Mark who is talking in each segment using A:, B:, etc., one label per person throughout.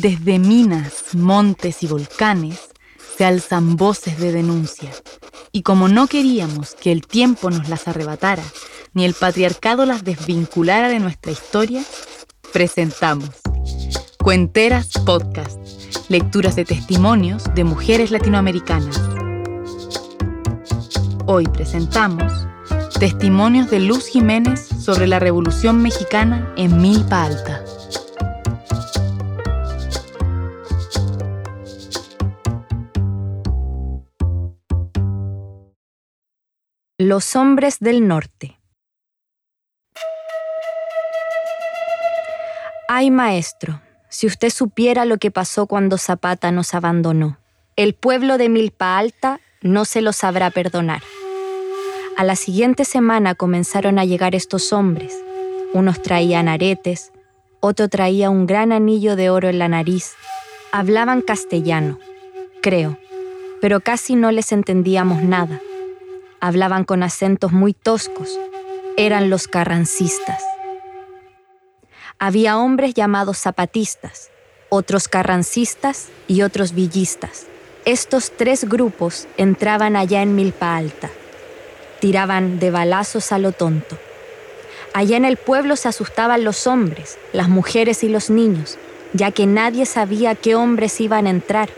A: Desde minas, montes y volcanes se alzan voces de denuncia. Y como no queríamos que el tiempo nos las arrebatara, ni el patriarcado las desvinculara de nuestra historia, presentamos Cuenteras Podcast, lecturas de testimonios de mujeres latinoamericanas. Hoy presentamos Testimonios de Luz Jiménez sobre la Revolución Mexicana en Milpa Alta.
B: Los hombres del norte. Ay, maestro, si usted supiera lo que pasó cuando Zapata nos abandonó, el pueblo de Milpa Alta no se lo sabrá perdonar. A la siguiente semana comenzaron a llegar estos hombres. Unos traían aretes, otro traía un gran anillo de oro en la nariz. Hablaban castellano, creo, pero casi no les entendíamos nada. Hablaban con acentos muy toscos. Eran los carrancistas. Había hombres llamados zapatistas, otros carrancistas y otros villistas. Estos tres grupos entraban allá en Milpa Alta tiraban de balazos a lo tonto. Allá en el pueblo se asustaban los hombres, las mujeres y los niños, ya que nadie sabía qué hombres iban a entrar.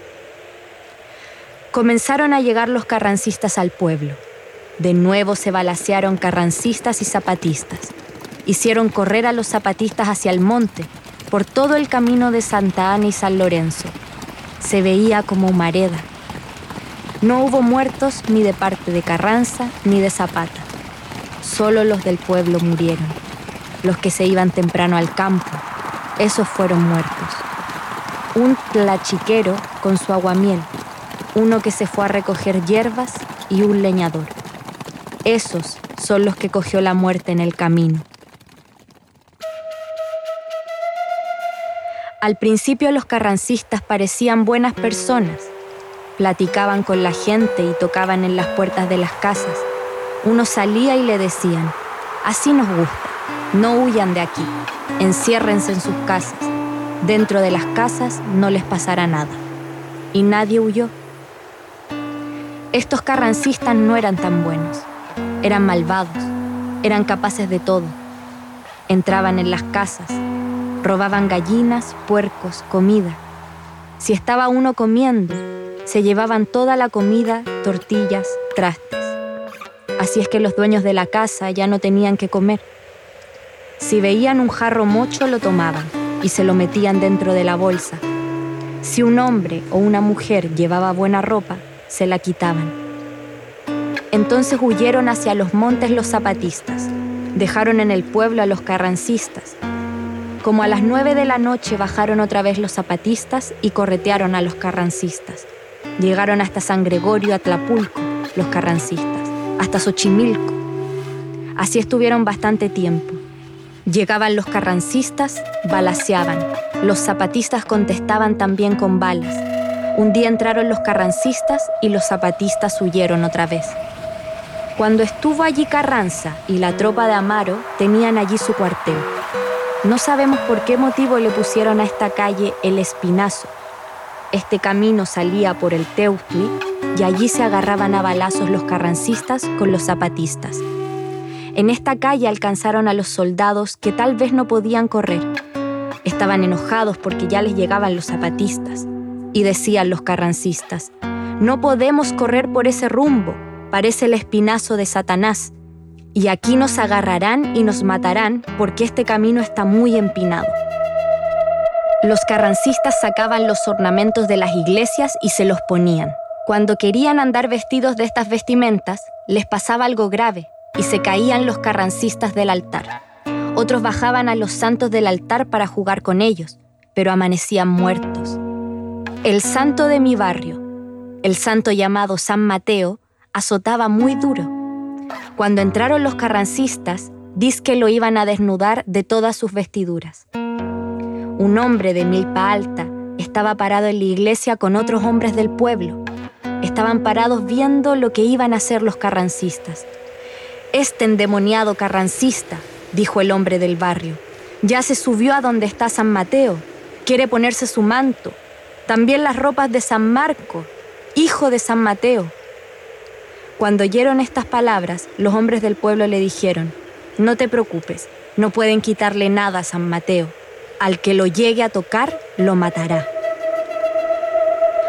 B: Comenzaron a llegar los carrancistas al pueblo. De nuevo se balacearon carrancistas y zapatistas. Hicieron correr a los zapatistas hacia el monte, por todo el camino de Santa Ana y San Lorenzo. Se veía como humareda, no hubo muertos ni de parte de Carranza ni de Zapata. Solo los del pueblo murieron. Los que se iban temprano al campo, esos fueron muertos. Un tlachiquero con su aguamiel, uno que se fue a recoger hierbas y un leñador. Esos son los que cogió la muerte en el camino. Al principio los carrancistas parecían buenas personas, Platicaban con la gente y tocaban en las puertas de las casas. Uno salía y le decían, así nos gusta, no huyan de aquí, enciérrense en sus casas. Dentro de las casas no les pasará nada. Y nadie huyó. Estos carrancistas no eran tan buenos, eran malvados, eran capaces de todo. Entraban en las casas, robaban gallinas, puercos, comida. Si estaba uno comiendo, se llevaban toda la comida, tortillas, trastes. Así es que los dueños de la casa ya no tenían que comer. Si veían un jarro mocho lo tomaban y se lo metían dentro de la bolsa. Si un hombre o una mujer llevaba buena ropa, se la quitaban. Entonces huyeron hacia los montes los zapatistas, dejaron en el pueblo a los carrancistas. Como a las nueve de la noche bajaron otra vez los zapatistas y corretearon a los carrancistas. Llegaron hasta San Gregorio, Atlapulco, los carrancistas, hasta Xochimilco. Así estuvieron bastante tiempo. Llegaban los carrancistas, balaceaban. Los zapatistas contestaban también con balas. Un día entraron los carrancistas y los zapatistas huyeron otra vez. Cuando estuvo allí Carranza y la tropa de Amaro, tenían allí su cuartel. No sabemos por qué motivo le pusieron a esta calle el Espinazo, este camino salía por el Teutli y allí se agarraban a balazos los carrancistas con los zapatistas. En esta calle alcanzaron a los soldados que tal vez no podían correr. Estaban enojados porque ya les llegaban los zapatistas. Y decían los carrancistas, no podemos correr por ese rumbo, parece el espinazo de Satanás. Y aquí nos agarrarán y nos matarán porque este camino está muy empinado. Los carrancistas sacaban los ornamentos de las iglesias y se los ponían. Cuando querían andar vestidos de estas vestimentas, les pasaba algo grave y se caían los carrancistas del altar. Otros bajaban a los santos del altar para jugar con ellos, pero amanecían muertos. El santo de mi barrio, el santo llamado San Mateo, azotaba muy duro. Cuando entraron los carrancistas, diz que lo iban a desnudar de todas sus vestiduras. Un hombre de milpa alta estaba parado en la iglesia con otros hombres del pueblo. Estaban parados viendo lo que iban a hacer los carrancistas. Este endemoniado carrancista, dijo el hombre del barrio, ya se subió a donde está San Mateo. quiere ponerse su manto, también las ropas de San Marco, hijo de San Mateo. Cuando oyeron estas palabras, los hombres del pueblo le dijeron, no te preocupes, no pueden quitarle nada a San Mateo. Al que lo llegue a tocar, lo matará.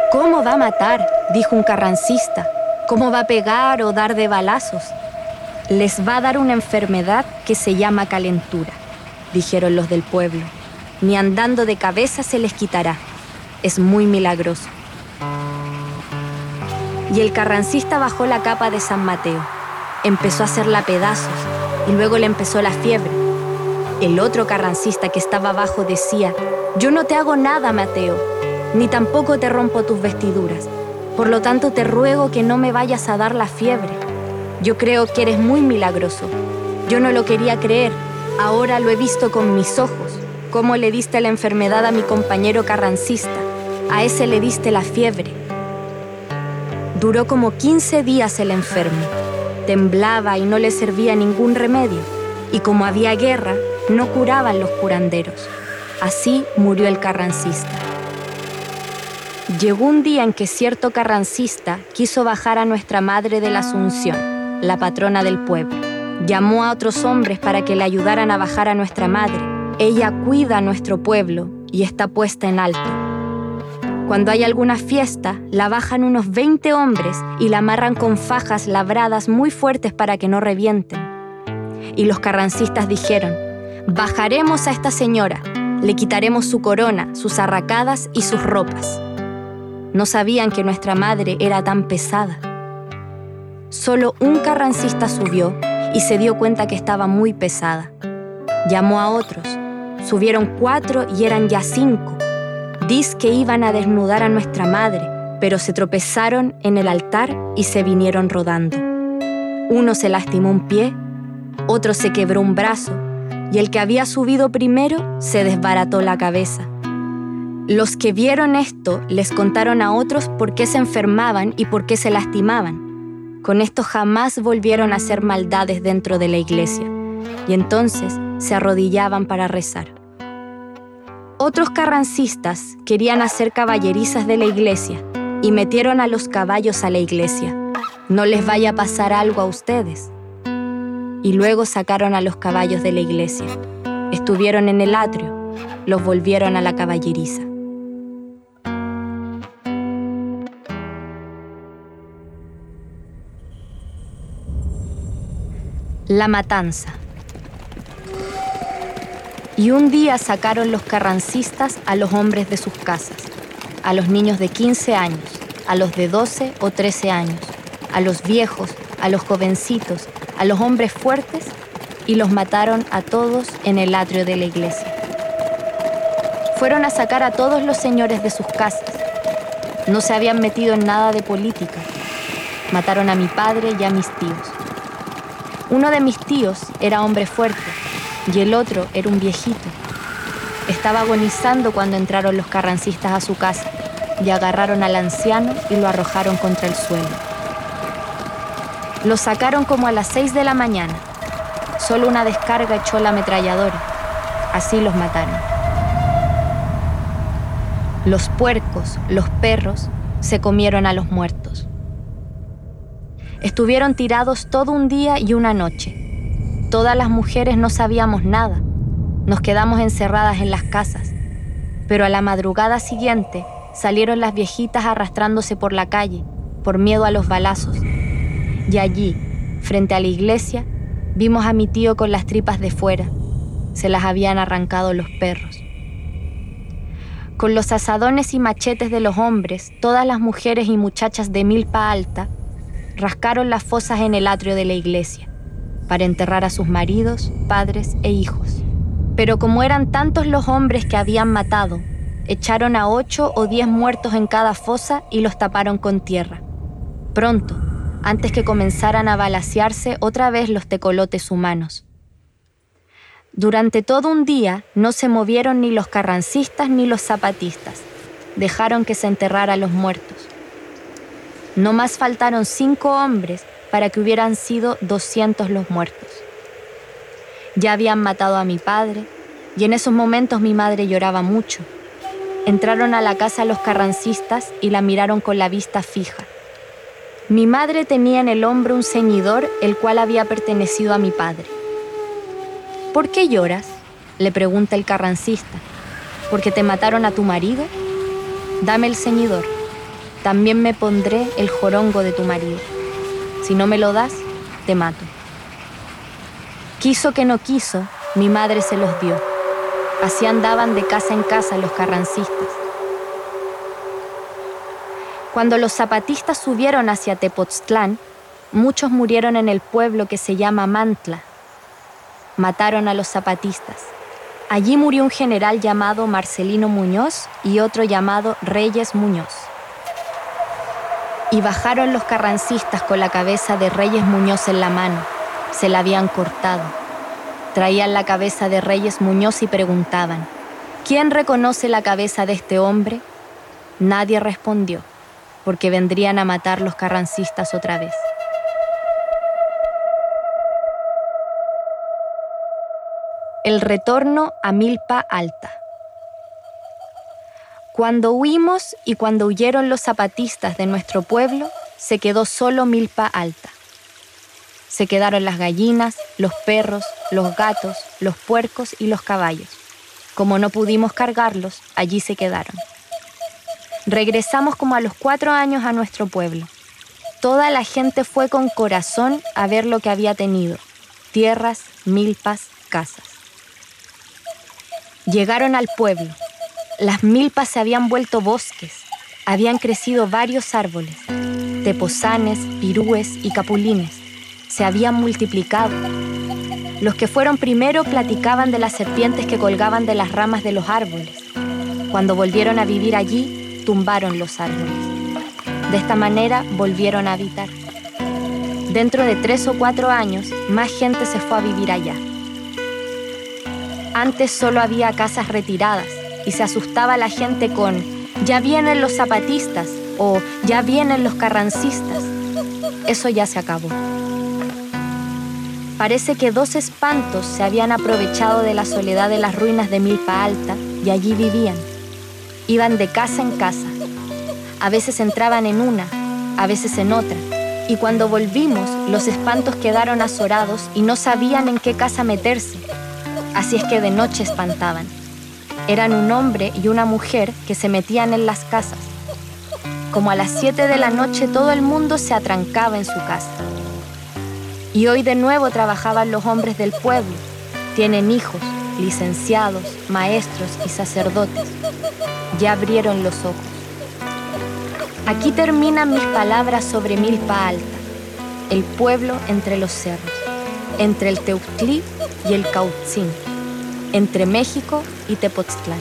B: ¿Cómo va a matar? dijo un carrancista. ¿Cómo va a pegar o dar de balazos? Les va a dar una enfermedad que se llama calentura, dijeron los del pueblo. Ni andando de cabeza se les quitará. Es muy milagroso. Y el carrancista bajó la capa de San Mateo. Empezó a hacerla pedazos y luego le empezó la fiebre. El otro carrancista que estaba abajo decía, yo no te hago nada, Mateo, ni tampoco te rompo tus vestiduras. Por lo tanto te ruego que no me vayas a dar la fiebre. Yo creo que eres muy milagroso. Yo no lo quería creer. Ahora lo he visto con mis ojos. Cómo le diste la enfermedad a mi compañero carrancista. A ese le diste la fiebre. Duró como 15 días el enfermo. Temblaba y no le servía ningún remedio. Y como había guerra, no curaban los curanderos. Así murió el carrancista. Llegó un día en que cierto carrancista quiso bajar a nuestra Madre de la Asunción la patrona del pueblo. Llamó a otros hombres para que le ayudaran a bajar a nuestra madre. Ella cuida a nuestro pueblo y está puesta en alto. Cuando hay alguna fiesta, la bajan unos 20 hombres y la amarran con fajas labradas muy fuertes para que no revienten. Y los carrancistas dijeron, bajaremos a esta señora, le quitaremos su corona, sus arracadas y sus ropas. No sabían que nuestra madre era tan pesada. Solo un carrancista subió y se dio cuenta que estaba muy pesada. Llamó a otros. Subieron cuatro y eran ya cinco. Diz que iban a desnudar a nuestra madre, pero se tropezaron en el altar y se vinieron rodando. Uno se lastimó un pie, otro se quebró un brazo, y el que había subido primero se desbarató la cabeza. Los que vieron esto les contaron a otros por qué se enfermaban y por qué se lastimaban. Con esto jamás volvieron a hacer maldades dentro de la iglesia y entonces se arrodillaban para rezar. Otros carrancistas querían hacer caballerizas de la iglesia y metieron a los caballos a la iglesia. No les vaya a pasar algo a ustedes. Y luego sacaron a los caballos de la iglesia. Estuvieron en el atrio, los volvieron a la caballeriza. La matanza. Y un día sacaron los carrancistas a los hombres de sus casas, a los niños de 15 años, a los de 12 o 13 años, a los viejos, a los jovencitos, a los hombres fuertes, y los mataron a todos en el atrio de la iglesia. Fueron a sacar a todos los señores de sus casas. No se habían metido en nada de política. Mataron a mi padre y a mis tíos. Uno de mis tíos era hombre fuerte y el otro era un viejito. Estaba agonizando cuando entraron los carrancistas a su casa y agarraron al anciano y lo arrojaron contra el suelo. Lo sacaron como a las seis de la mañana. Solo una descarga echó la ametralladora. Así los mataron. Los puercos, los perros, se comieron a los muertos. Estuvieron tirados todo un día y una noche. Todas las mujeres no sabíamos nada. Nos quedamos encerradas en las casas. Pero a la madrugada siguiente salieron las viejitas arrastrándose por la calle, por miedo a los balazos. Y allí, frente a la iglesia, vimos a mi tío con las tripas de fuera. Se las habían arrancado los perros. Con los asadones y machetes de los hombres, todas las mujeres y muchachas de milpa alta rascaron las fosas en el atrio de la iglesia para enterrar a sus maridos, padres e hijos. Pero como eran tantos los hombres que habían matado, echaron a ocho o diez muertos en cada fosa y los taparon con tierra. Pronto, antes que comenzaran a balasearse otra vez los tecolotes humanos. Durante todo un día no se movieron ni los carrancistas ni los zapatistas. Dejaron que se enterrara los muertos. No más faltaron cinco hombres para que hubieran sido doscientos los muertos. Ya habían matado a mi padre y en esos momentos mi madre lloraba mucho. Entraron a la casa los carrancistas y la miraron con la vista fija. Mi madre tenía en el hombro un ceñidor el cual había pertenecido a mi padre. ¿Por qué lloras? le pregunta el carrancista. ¿Porque te mataron a tu marido? Dame el ceñidor. También me pondré el jorongo de tu marido. Si no me lo das, te mato. Quiso que no quiso, mi madre se los dio. Así andaban de casa en casa los carrancistas. Cuando los zapatistas subieron hacia Tepoztlán, muchos murieron en el pueblo que se llama Mantla. Mataron a los zapatistas. Allí murió un general llamado Marcelino Muñoz y otro llamado Reyes Muñoz. Y bajaron los carrancistas con la cabeza de Reyes Muñoz en la mano. Se la habían cortado Traían la cabeza de Reyes Muñoz y preguntaban, ¿quién reconoce la cabeza de este hombre? Nadie respondió, porque vendrían a matar los carrancistas otra vez. El retorno a Milpa Alta. Cuando huimos y cuando huyeron los zapatistas de nuestro pueblo, se quedó solo Milpa Alta. Se quedaron las gallinas, los perros, los gatos, los puercos y los caballos. Como no pudimos cargarlos, allí se quedaron. Regresamos como a los cuatro años a nuestro pueblo. Toda la gente fue con corazón a ver lo que había tenido. Tierras, milpas, casas. Llegaron al pueblo. Las milpas se habían vuelto bosques. Habían crecido varios árboles, teposanes, pirúes y capulines se habían multiplicado. Los que fueron primero platicaban de las serpientes que colgaban de las ramas de los árboles. Cuando volvieron a vivir allí, tumbaron los árboles. De esta manera volvieron a habitar. Dentro de tres o cuatro años, más gente se fue a vivir allá. Antes solo había casas retiradas y se asustaba la gente con ya vienen los zapatistas o ya vienen los carrancistas. Eso ya se acabó. Parece que dos espantos se habían aprovechado de la soledad de las ruinas de Milpa Alta y allí vivían. Iban de casa en casa. A veces entraban en una, a veces en otra. Y cuando volvimos, los espantos quedaron azorados y no sabían en qué casa meterse. Así es que de noche espantaban. Eran un hombre y una mujer que se metían en las casas. Como a las 7 de la noche todo el mundo se atrancaba en su casa. Y hoy de nuevo trabajaban los hombres del pueblo. Tienen hijos, licenciados, maestros y sacerdotes. Ya abrieron los ojos. Aquí terminan mis palabras sobre Milpa Alta, el pueblo entre los cerros, entre el Teuctlí y el Cautzín, entre México y Tepoztlán.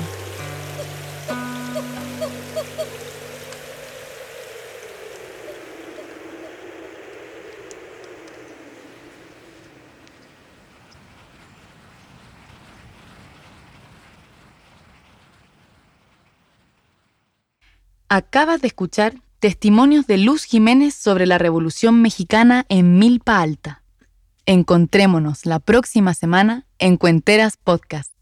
A: Acabas de escuchar testimonios de Luz Jiménez sobre la Revolución Mexicana en Milpa Alta. Encontrémonos la próxima semana en Cuenteras Podcast.